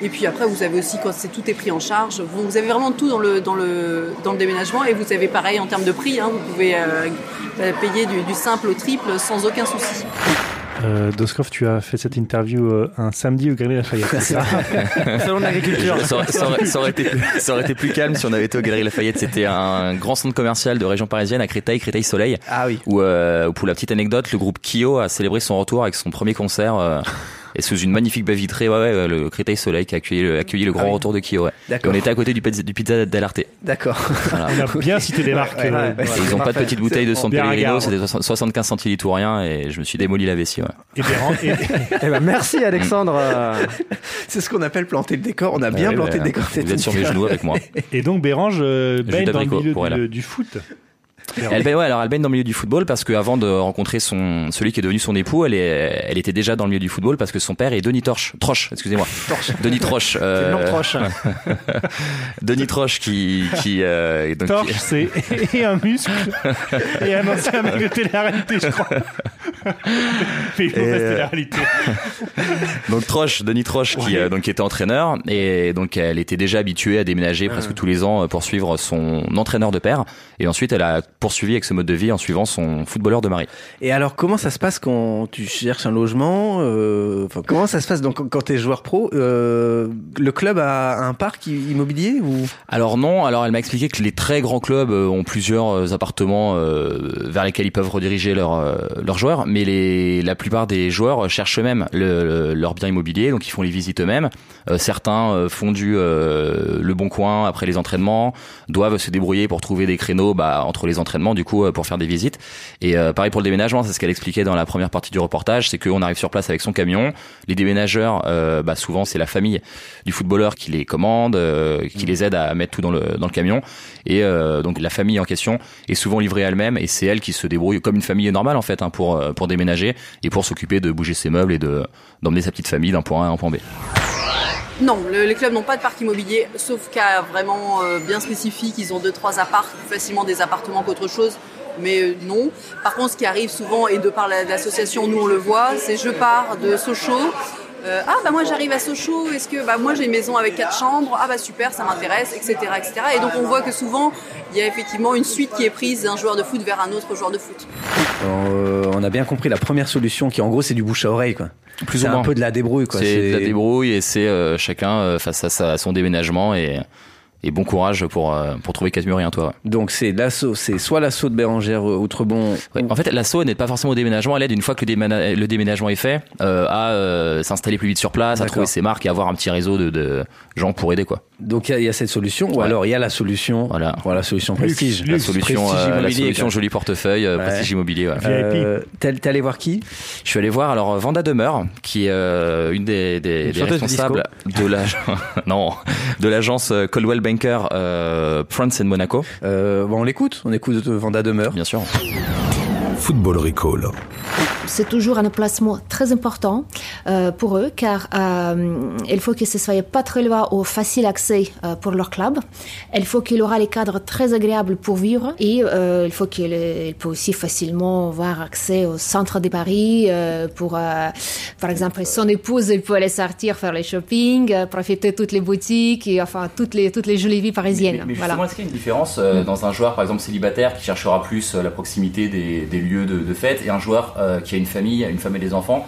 Et puis après, vous avez aussi quand c'est tout est pris en charge, vous, avez vraiment tout dans le déménagement et vous avez pareil en termes de prix. hein, vous pouvez euh, payer du simple au triple sans aucun souci. Euh, Doskov, tu as fait cette interview euh, un samedi au Galerie Lafayette. c'est ça *laughs* Salon de l'agriculture. Ça aurait, ça ça aurait été, ça aurait été plus calme si on avait été au Galerie Lafayette. C'était un grand centre commercial de région parisienne à Créteil, Créteil Soleil. Ah oui. Où, euh, pour la petite anecdote, le groupe Kyo a célébré son retour avec son premier concert. Et sous une magnifique baie vitrée, ouais, ouais, le Créteil Soleil qui a accueilli le, accueilli le grand Ah oui. retour de Kyo. Ouais. On était à côté du, pizza- du pizza d'Alarté. D'accord. Voilà. On a bien cité des marques. Ouais, ouais, euh, ils ont pas de petite bouteille de San Pellegrino, c'était 60 75 centilitres ou rien, et je me suis démoli la vessie. Ouais. Et et- *laughs* Eh ben, merci Alexandre. Euh, C'est ce qu'on appelle planter le décor. On a bien Ouais, planté ouais, le décor. Vous êtes sur mes genoux avec moi. Et donc Bérange euh, baigne dans le milieu du foot. Elle baigne, ouais, alors elle baigne dans le milieu du football parce qu'avant de rencontrer son, celui qui est devenu son époux, elle, est, elle était déjà dans le milieu du football parce que son père est Denis Torche, Troche, excusez-moi. Denis Troche. euh, Troche. *laughs* Denis Troche qui, qui, euh, donc, Torche, c'est *laughs* et un muscle et un ancien mec de télé-réalité, je crois. *laughs* Mais il faut rester euh, la réalité. donc Troche, Denis Troche qui, euh, donc était entraîneur et donc elle était déjà habituée à déménager presque tous les ans pour suivre son entraîneur de père et ensuite elle a poursuivi avec ce mode de vie en suivant son footballeur de mari. Et alors, comment ça se passe quand tu cherches un logement euh, Comment ça se passe donc, quand tu es joueur pro euh, Le club a un parc immobilier ou? Alors non, alors elle m'a expliqué que les très grands clubs euh, ont plusieurs euh, appartements euh, vers lesquels ils peuvent rediriger leurs leurs joueurs, mais les, la plupart des joueurs cherchent eux-mêmes le, le- leur bien immobilier, donc ils font les visites eux-mêmes. Euh, certains font du euh, le bon coin après les entraînements, doivent se débrouiller pour trouver des créneaux bah, entre les entraînements du coup euh, pour faire des visites. Et euh, pareil pour le déménagement, c'est ce qu'elle expliquait dans la première partie du reportage, c'est qu'on arrive sur place avec son camion. Les déménageurs, euh, bah, souvent c'est la famille du footballeur qui les commande, euh, qui les aide à mettre tout dans le dans le camion. Et euh, donc la famille en question est souvent livrée elle-même et c'est elle qui se débrouille comme une famille normale en fait hein, pour pour déménager et pour s'occuper de bouger ses meubles et de d'emmener sa petite famille d'un point A à un point B. Non, le- les clubs n'ont pas de parc immobilier, sauf cas vraiment euh, bien spécifiques. Ils ont deux, trois apparts, plus facilement des appartements qu'autre chose. Mais euh, non. Par contre, ce qui arrive souvent, et de par la- l'association, nous on le voit, c'est je pars de Sochaux. Euh, ah bah moi j'arrive à Sochaux, est-ce que bah moi j'ai une maison avec quatre chambres, ah bah super, ça m'intéresse, etc., etc. Et donc on voit que souvent il y a effectivement une suite qui est prise d'un joueur de foot vers un autre joueur de foot. Euh, On a bien compris la première solution qui en gros c'est du bouche à oreille quoi. Plus C'est ou un moins. peu de la débrouille quoi. C'est de la débrouille et c'est euh, chacun euh, face à, sa- à son déménagement et Et bon courage pour, euh, pour trouver Catemuri, hein, toi. Donc c'est l'assaut, c'est soit l'assaut de Bérangère euh, Outrebon. Ouais, En fait, l'assaut n'est pas forcément au déménagement. Elle aide une fois que le, déména- le déménagement est fait euh, à euh, s'installer plus vite sur place, à trouver ses marques et avoir un petit réseau de, de gens pour aider quoi. Donc il y a- il y, a cette solution, ou Ouais. alors il y a la solution, Voilà. voilà, la solution prestige. La solution, Prestige euh, la solution joli portefeuille, euh, Ouais. prestige immobilier. ouais. Euh, T'es allé voir qui? Je suis allé voir alors Vanda Demeure, qui est euh, une des, des, Une des chanteuse de responsables de la *laughs* non de l'agence Coldwell Banker euh, France and Monaco. euh, bon, On l'écoute, on écoute Vanda Demeure. Bien sûr. Football Recall. C'est toujours un placement très important euh, pour eux car euh, il faut que ce soit pas très loin ou facile accès euh, pour leur club. Il faut qu'il aura les cadres très agréables pour vivre et euh, il faut qu'il il peut aussi facilement avoir accès au centre de Paris euh, pour, euh, par exemple, son épouse, il peut aller sortir faire les shopping, euh, profiter de toutes les boutiques et enfin toutes les toutes les jolies vies parisiennes. Mais, mais voilà. est-ce qu'il y a une différence euh, dans un joueur, par exemple, célibataire qui cherchera plus euh, la proximité des, des lieux de, de fête et un joueur euh, qui a une famille, une femme et des enfants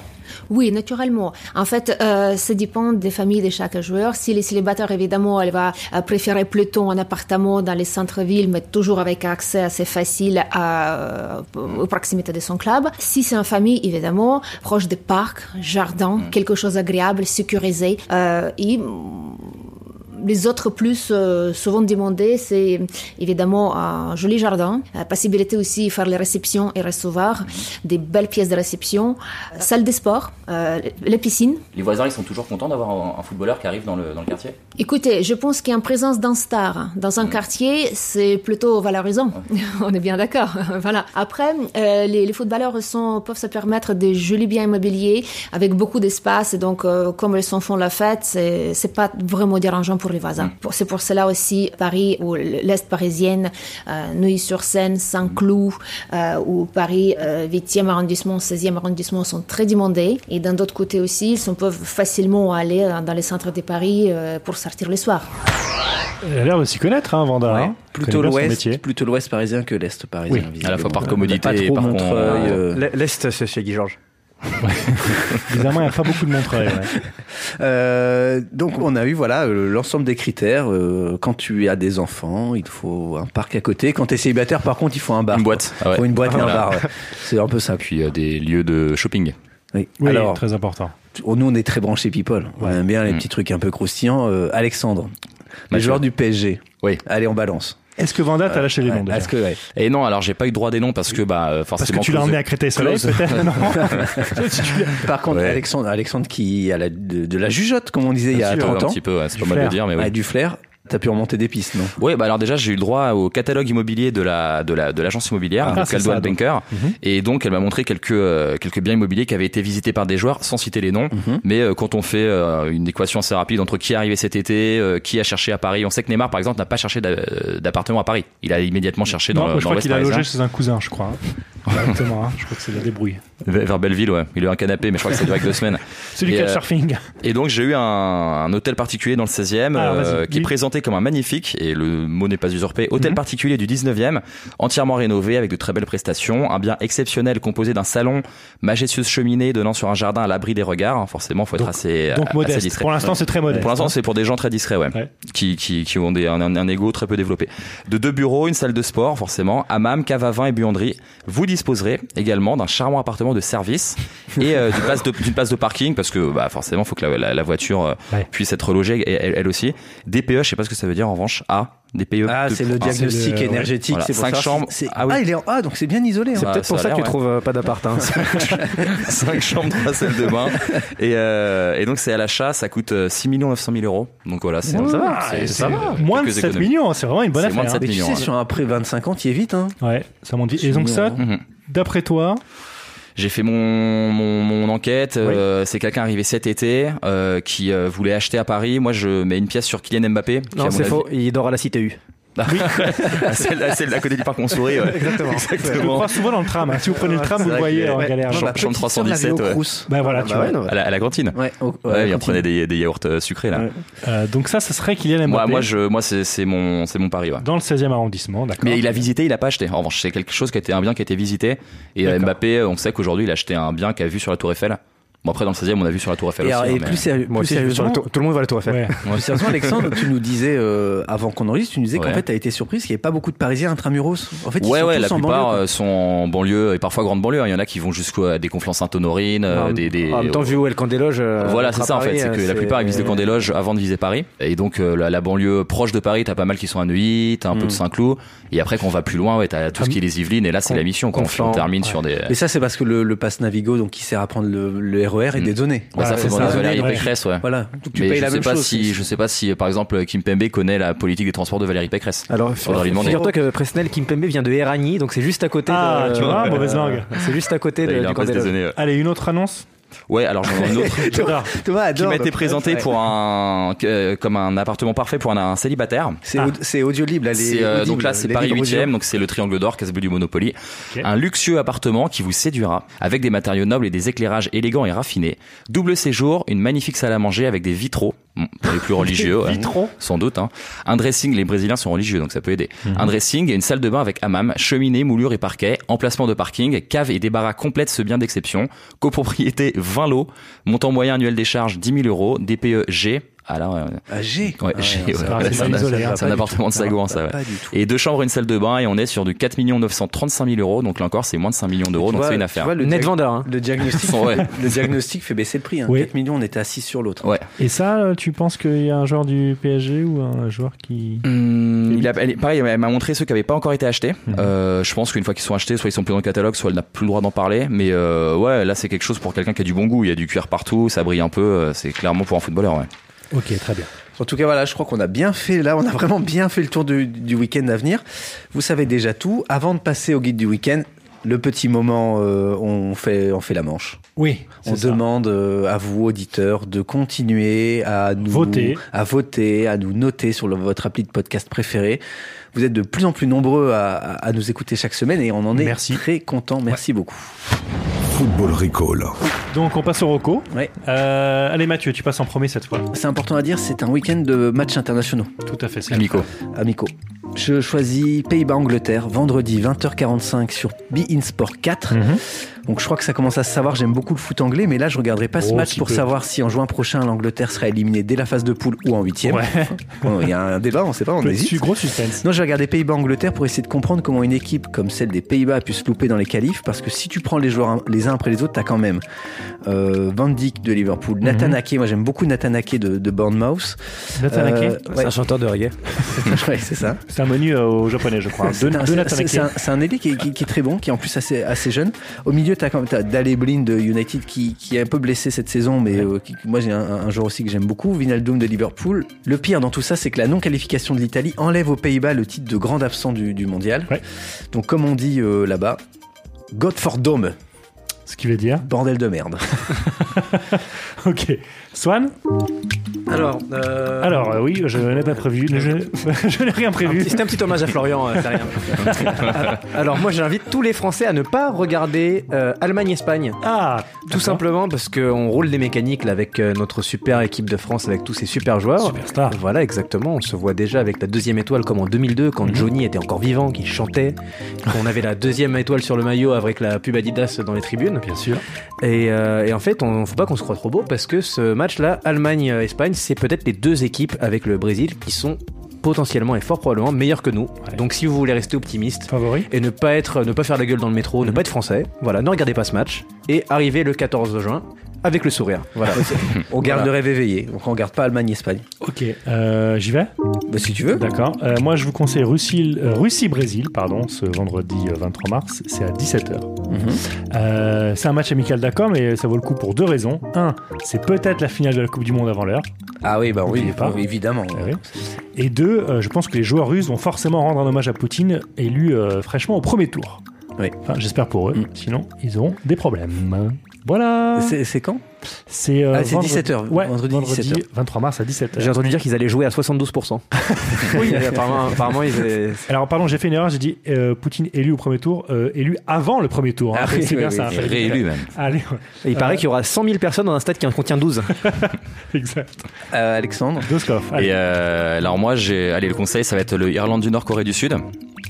Oui, naturellement. En fait, euh, ça dépend des familles de chaque joueur. Si les célibataires, évidemment, elle va euh, préférer plutôt un appartement dans les centres-villes, mais toujours avec accès assez facile à, aux proximités de son club. Si c'est une famille, évidemment, proche des parcs, jardins, quelque chose d'agréable, sécurisé. Euh, et les autres plus euh, souvent demandés, c'est évidemment un joli jardin, la possibilité aussi de faire les réceptions et recevoir des belles pièces de réception, salle de sport, euh, les piscines. Les voisins, ils sont toujours contents d'avoir un, footballeur qui arrive dans le, dans le quartier? Écoutez, je pense qu'en présence d'un star dans un quartier, c'est plutôt valorisant. *laughs* On est bien d'accord. *laughs* voilà. Après, euh, les, les footballeurs sont, peuvent se permettre des jolis biens immobiliers avec beaucoup d'espace. Et donc, euh, comme ils s'en font la fête, c'est pas vraiment dérangeant pour les voisins. Pour- C'est pour cela aussi Paris ou l'Est parisienne, euh, Neuilly-sur-Seine, Saint-Cloud euh, ou Paris euh, 8e arrondissement, 16e arrondissement sont très demandés. Et d'un autre côté aussi, ils peuvent facilement aller euh, dans les centres de Paris euh, pour sortir le soir. Elle a l'air de s'y connaître, hein, Vanda. Ouais. hein. Plutôt l'ouest, plutôt l'ouest parisien que l'est parisien. Oui, à la fois par commodité et par con- Montreuil, euh, L- L'Est, c'est chez Guy Georges. *laughs* Bizarrement, il n'y a pas beaucoup de Montreuil. ouais. Euh, donc on a eu voilà l'ensemble des critères. Euh, quand tu as des enfants, il faut un parc à côté. Quand tu es célibataire, par contre, il faut un bar. Une boîte. Il faut une boîte et un bar. ouais. C'est un peu ça. Puis euh, des lieux de shopping. Oui. Oui, Alors, très important. nous on est très branchés people. On Ouais. aime bien les Mm. petits trucs un peu croustillants. Euh, Alexandre, Mathieu. joueurs du PSG. Oui. Allez, on balance. Est-ce que Vanda t'a lâché les noms Est-ce que ouais. Et non, alors j'ai pas eu droit des noms parce que bah euh, Parce forcément. que tu l'as emmené à Créteil-Soleil, cause- peut-être Non. *laughs* Par contre, Ouais. Alexandre, Alexandre qui a la, de, de la jugeote, comme on disait il y a Bien sûr, 30 un ans, petit peu, ouais, c'est pas mal de dire, mais oui. Ouais, du flair. T'as pu remonter des pistes, non? Oui, bah alors déjà j'ai eu le droit au catalogue immobilier de la de la de l'agence immobilière, Ah, Caldwell. Banker, Mhm. et donc elle m'a montré quelques euh, quelques biens immobiliers qui avaient été visités par des joueurs, sans citer les noms. Mhm. Mais euh, quand on fait euh, une équation assez rapide entre qui est arrivé cet été, qui a cherché à Paris, on sait que Neymar par exemple n'a pas cherché d'a- d'appartement à Paris. Il a immédiatement cherché dans Non, le je dans crois qu'il a logé chez un cousin, je crois. hein. *laughs* Directement, hein. je crois que c'est la débrouille. Vers Belleville, ouais. Il a eu un canapé, mais je crois que c'est direct deux semaines. *laughs* C'est du euh, couchsurfing. Et donc j'ai eu un, un hôtel particulier dans le 16e Ah, euh, qui est présenté comme un magnifique, et le mot n'est pas usurpé, hôtel Mhm. particulier du 19e, entièrement rénové avec de très belles prestations, un bien exceptionnel composé d'un salon, majestueuse cheminée donnant sur un jardin à l'abri des regards, hein, forcément faut être Donc- assez, Donc assez modeste. discret. Pour l'instant, c'est très modeste. Pour l'instant, hein. c'est pour des gens très discrets, ouais, Ouais. Qui, qui, qui ont des, un, un, un ego très peu développé. De deux bureaux, une salle de sport, forcément, hammam, cave à vin et buanderie. Vous disposerez également d'un charmant appartement de service *laughs* et euh, d'une place place de parking parce que bah forcément, faut que la, la, la voiture euh, Ouais. puisse être logée elle, elle aussi. DPE, je sais pas ce que ça veut dire en revanche. A, DPE. Ah, de- c'est le ah, diagnostic c'est le- énergétique. Voilà, c'est pour cinq savoir chambres. c'est- Ah oui. il est en A, donc c'est bien isolé. C'est hein. Ah, peut-être pour ça ça que tu ouais. trouves euh, pas d'appart. hein. *laughs* cinq chambres, trois salles de bain. *laughs* Et, euh, et donc c'est à l'achat, ça coûte euh, 6 900 000 euros. Donc voilà, c'est Ouais, ça va, c'est- c'est c'est, euh, Moins de quelques 7 économies. millions, c'est vraiment une bonne C'est moins de affaire. hein. 7 Mais tu millions, sais, ouais. sur un prêt 25 ans, tu y es vite. Hein. Ouais, ça monte vite. Et donc ça, Mhm. d'après toi, J'ai fait mon, mon, mon enquête. euh, c'est quelqu'un arrivé cet été euh, qui euh, voulait acheter à Paris. Moi, je mets une pièce sur Kylian Mbappé. Non, c'est avis- faux. Il dort à la CTU. *laughs* Ah, celle, celle à côté du parc Montsouris. Ouais. Exactement. je Exactement. crois souvent dans le tram. hein. Si vous prenez le tram, C'est vous le voyez que- en ouais. galère. Chambre- chambre petite sœur 317, l'avait au ouais. Crous. Ben voilà, tu Bah vois. ouais, non, À la, à la cantine. Ouais, au- Ouais, ouais, il continue. prenait des, des yaourts euh, sucrés là. Ouais. Euh, donc ça, ce serait Kylian Mbappé Moi, moi, je, moi, c'est, mon, c'est mon pari. Ouais. dans le 16e arrondissement, d'accord. Mais il a visité, il a pas acheté. En revanche, c'est quelque chose qui a été un bien qui a été visité. Et euh. Mbappé, on sait qu'aujourd'hui, il a acheté un bien qu'il a vu sur la Tour Eiffel. Bon après dans le 16e on a vu sur la Tour Eiffel Et, aussi. hein, et mais- plus, sérieux- Moi aussi, sur sérieusement, tour- tout le monde va à la Tour Eiffel. Ouais. plus sérieusement, Alexandre, tu nous disais euh, avant qu'on enregistre, tu nous disais qu'en fait, tu as été surprise qu'il n'y avait pas beaucoup de Parisiens intramuros. En fait, ils ouais, sont ouais, tous la en plupart banlieue, euh, sont en banlieue et parfois grande banlieue. hein. Il y en a qui vont jusqu'à des conflans Sainte-Honorine, euh, En- des, des- En même temps, vu où est le camp des loges. euh, Voilà, c'est ça en fait, c'est que euh, la plupart ils visent le camp des loges avant de viser Paris. Et donc euh, la, la banlieue proche de Paris, t'as pas mal qui sont à Neuilly, t'as un peu Mm. de Saint-Cloud. Et après, quand on va plus loin, ouais, t'as tout ce qui est les Yvelines. Et là, c'est la mission. Quand on termine sur des. Et ça, c'est parce que le, le pass Navigo, donc qui sert à prendre le, le RER, est Mm. dédonné. Ouais, ça, faut ça. Valérie Ouais. Pécresse, ouais. Voilà. Donc tu Mais payes je la sais même pas chose. si, je sais pas si, par exemple, Kim Pembe connaît la politique des transports de Valérie Pécresse. Alors, Faudra lui demander. figure-toi que Presnel Kimpembe vient de Eragny, donc c'est juste à côté Ah, de. tu vois, mauvaise langue. C'est juste à côté de, du des. Allez, une autre annonce Ouais, alors j'en ai une autre. *laughs* Thomas qui adore. m'a été donc, présenté ouais. pour un euh, comme un appartement parfait pour un, un célibataire. C'est Ah. au- c'est audio libre, là. les C'est, euh, donc là c'est les Paris livres 8 e audio. donc c'est le triangle d'or Casablanca du Monopoly. Un luxueux appartement qui vous séduira avec des matériaux nobles et des éclairages élégants et raffinés. Double séjour, une magnifique salle à manger avec des vitraux pour les plus *laughs* religieux. ouais. Sans doute. Hein. Un dressing, les Brésiliens sont religieux, donc ça peut aider. Un dressing et une salle de bain avec hammam, cheminée, moulure et parquet, emplacement de parking, cave et débarras complètent ce bien d'exception. Copropriété 20 lots, montant moyen annuel des charges 10 000 euros, DPE G. Ah là, ouais. Ah, G. Ouais, Ah, G, ouais. Ah, va, c'est hein. un pas appartement de. Sagoin, Non, ça, ouais. Pas du tout. Et deux chambres, une salle de bain, et on est sur du 4 935 000 euros. Donc là encore, c'est moins de 5 millions d'euros, donc c'est une tu affaire. vois, le Net vendeur. hein. Le diagnostic, Ouais. *laughs* le diagnostic fait baisser le prix. Hein. Oui. 4 millions, on était assis sur l'autre. Ouais. Et ça, euh, tu penses qu'il y a un joueur du PSG ou un joueur qui. Il a, elle, pareil, elle m'a montré ceux qui n'avaient pas encore été achetés. Mhm. Euh, je pense qu'une fois qu'ils sont achetés, soit ils sont plus dans le catalogue, soit elle n'a plus le droit d'en parler. Mais euh, ouais, là c'est quelque chose pour quelqu'un qui a du bon goût. Il y a du cuir partout, ça brille un peu. euh, C'est clairement pour un footballeur. Ouais. Ok, très bien. En tout cas, voilà, je crois qu'on a bien fait, là, on a vraiment bien fait le tour du, du week-end à venir. Vous savez déjà tout. Avant de passer au guide du week-end, le petit moment, euh, on, fait, on fait la manche. Oui, On ça. demande euh, à vous, auditeurs, de continuer à nous Voter. à voter, à nous noter sur le- votre appli de podcast préféré. Vous êtes de plus en plus nombreux à, nous écouter chaque semaine et on en est Merci. très content. Merci beaucoup. Football Recall. Donc on passe au Rocco. Ouais. Euh, allez Mathieu, tu passes en premier cette fois. C'est important à dire, c'est un week-end de matchs internationaux. Tout à fait, c'est Amico. amicaux. Je choisis Pays-Bas-Angleterre, vendredi 20h45 sur Be In Sport 4. Mhm. Donc je crois que ça commence à se savoir, j'aime beaucoup le foot anglais, mais là je regarderai pas ce Oh, match pour peu. savoir si en juin prochain l'Angleterre sera éliminée dès la phase de poule ou en huitième. Ouais. Bon, Il y a un débat, on sait pas, on hésite. Petit gros suspense. Non, je vais regarder Pays-Bas-Angleterre pour essayer de comprendre comment une équipe comme celle des Pays-Bas a pu se louper dans les qualifs, parce que si tu prends les joueurs les uns après les autres, t'as quand même euh, Van Dijk de Liverpool, Mhm. Nathan Ake, moi j'aime beaucoup Nathan Ake de, de Bournemouth. Nathan Ake, Euh, C'est ouais. un chanteur de reggae. *laughs* Ouais, c'est ça. C'est un menu euh, au japonais, je crois. C'est un- un, c'est un ailier qui, est- qui- qui est très bon, qui est en plus assez, assez jeune. Au milieu, tu as, Dale Blin de United qui, qui est un peu blessé cette saison, mais euh, moi j'ai un, un joueur aussi que j'aime beaucoup, Vinaldoom de Liverpool. Le pire dans tout ça, c'est que la non-qualification de l'Italie enlève aux Pays-Bas le titre de grand absent du, du mondial. Ouais. Donc comme on dit euh, là-bas, Godfordome, Ce qui veut dire. bordel de merde. *laughs* Ok. Swan Alors, euh, Alors, euh, oui, je n'ai pas prévu. Je, *laughs* je n'ai rien prévu. C'était un petit hommage à Florian, euh, c'est rien. *laughs* Alors moi j'invite tous les Français à ne pas regarder euh, Allemagne-Espagne. Ah Tout simplement parce qu'on roule des mécaniques là, avec euh, notre super équipe de France, avec tous ces super joueurs. Superstar. Voilà, exactement. On se voit déjà avec la deuxième étoile comme en 2002, quand Johnny était encore vivant, qu'il chantait. On avait la deuxième étoile sur le maillot avec la pub Adidas dans les tribunes. Bien sûr. Et, euh, et en fait, on faut pas qu'on se croie trop beau parce que ce match-là, Allemagne-Espagne, c'est peut-être les deux équipes avec le Brésil qui sont potentiellement et fort probablement meilleures que nous. Ouais. Donc si vous voulez rester optimiste Favori et ne pas être, ne pas faire la gueule dans le métro, ne pas être français, voilà, ne regardez pas ce match et arrivez le 14 juin avec le sourire. Voilà. *laughs* On garde le rêve éveillé, donc on regarde pas Allemagne-Espagne. Ok. Euh, J'y vais Bah, si tu veux. D'accord. Euh, moi, je vous conseille Russie- euh, Russie-Brésil, pardon, ce vendredi euh, 23 mars. C'est à 17h. Mhm. Euh, c'est un match amical, d'accord, mais ça vaut le coup pour deux raisons. Un, c'est peut-être la finale de la Coupe du Monde avant l'heure. Ah oui, bah oui, pas. évidemment. Eh oui. Et deux, je pense que les joueurs russes vont forcément rendre un hommage à Poutine, élu fraîchement au premier tour. Oui. Enfin, j'espère pour eux. Mm. Sinon, ils auront des problèmes. Voilà. C'est quand? C'est euh, Ah, vendredi- 17h, Ouais, vendredi vendredi, 17h. 23 mars à 17h. J'ai entendu dire qu'ils allaient jouer à 72%. *laughs* oui, apparemment, apparemment ils allaient- Alors, pardon, j'ai fait une erreur. J'ai dit euh, Poutine élu au premier tour, euh, élu avant le premier tour. hein. Ah oui, c'est bien oui, ça. Réélu même. Allez, ouais. il paraît qu'il y aura 100 000 personnes dans un stade qui en contient 12. *laughs* exact. Euh, Alexandre Doskov. Et euh, alors moi, j'ai, allez, le conseil, ça va être le Irlande du Nord, Corée du Sud.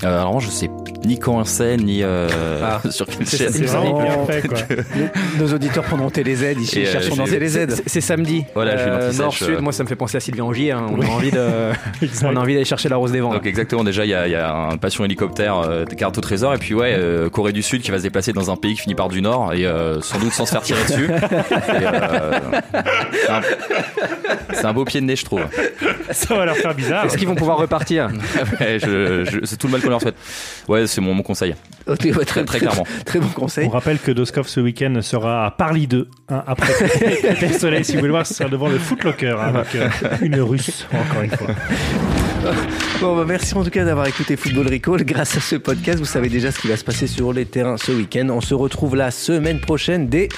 Euh, alors, je sais ni quand c'est, ni euh, Ah. *laughs* sur quelle chaîne. c'est vraiment bien fait, quoi. *laughs* Nos auditeurs prendront TéléZ, ils Et, euh, chercheront dans TéléZ. C'est- samedi. Voilà, Euh, Nord-Sud, euh. moi ça me fait penser à Sylvain Angier. hein. On a envie de, *laughs* on a envie d'aller chercher la rose des vents. là. Donc exactement, déjà il y a, il y a un passion hélicoptère, euh, carte au trésor, et puis ouais, euh, Corée du Sud qui va se déplacer dans un pays qui finit par du Nord, et euh, sans doute sans se faire tirer dessus. Euh, c'est un- beau pied de nez, je trouve. Ça va leur faire bizarre. Est-ce qu'ils vont pouvoir repartir? Ouais, je- je- c'est tout le mal leur souhaite. Ouais, c'est mon, mon conseil. Ouais, très, Très clairement. Très bon conseil. On rappelle que Doskov ce week-end sera à Paris 2, hein, après *laughs* le Soleil. Si vous voulez le voir, ce sera devant le Footlocker, hein, avec euh, une russe, encore une fois. Bon, bah, merci en tout cas d'avoir écouté Football Recall. Grâce à ce podcast, vous savez déjà ce qui va se passer sur les terrains ce week-end. On se retrouve la semaine prochaine dès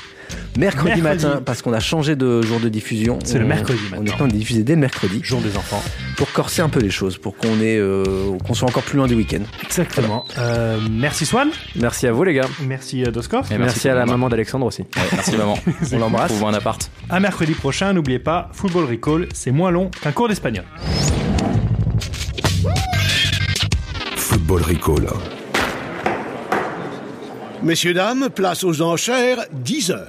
mercredi, Mercredi. matin parce qu'on a changé de jour de diffusion. C'est le On- mercredi On maintenant. est en train de diffuser dès le mercredi Jour des enfants. pour corser un peu les choses, pour qu'on ait, euh, qu'on soit encore plus loin du week-end. Exactement. Euh, merci Swan. Merci à vous les gars. Merci euh, Doskov. Et Merci, à la maman. maman d'Alexandre aussi. merci *laughs* maman. On l'embrasse. Trouve un appart. À mercredi prochain, n'oubliez pas, Football Recall, c'est moins long qu'un cours d'espagnol. Football Recall. Messieurs, dames, place aux enchères, 10 heures.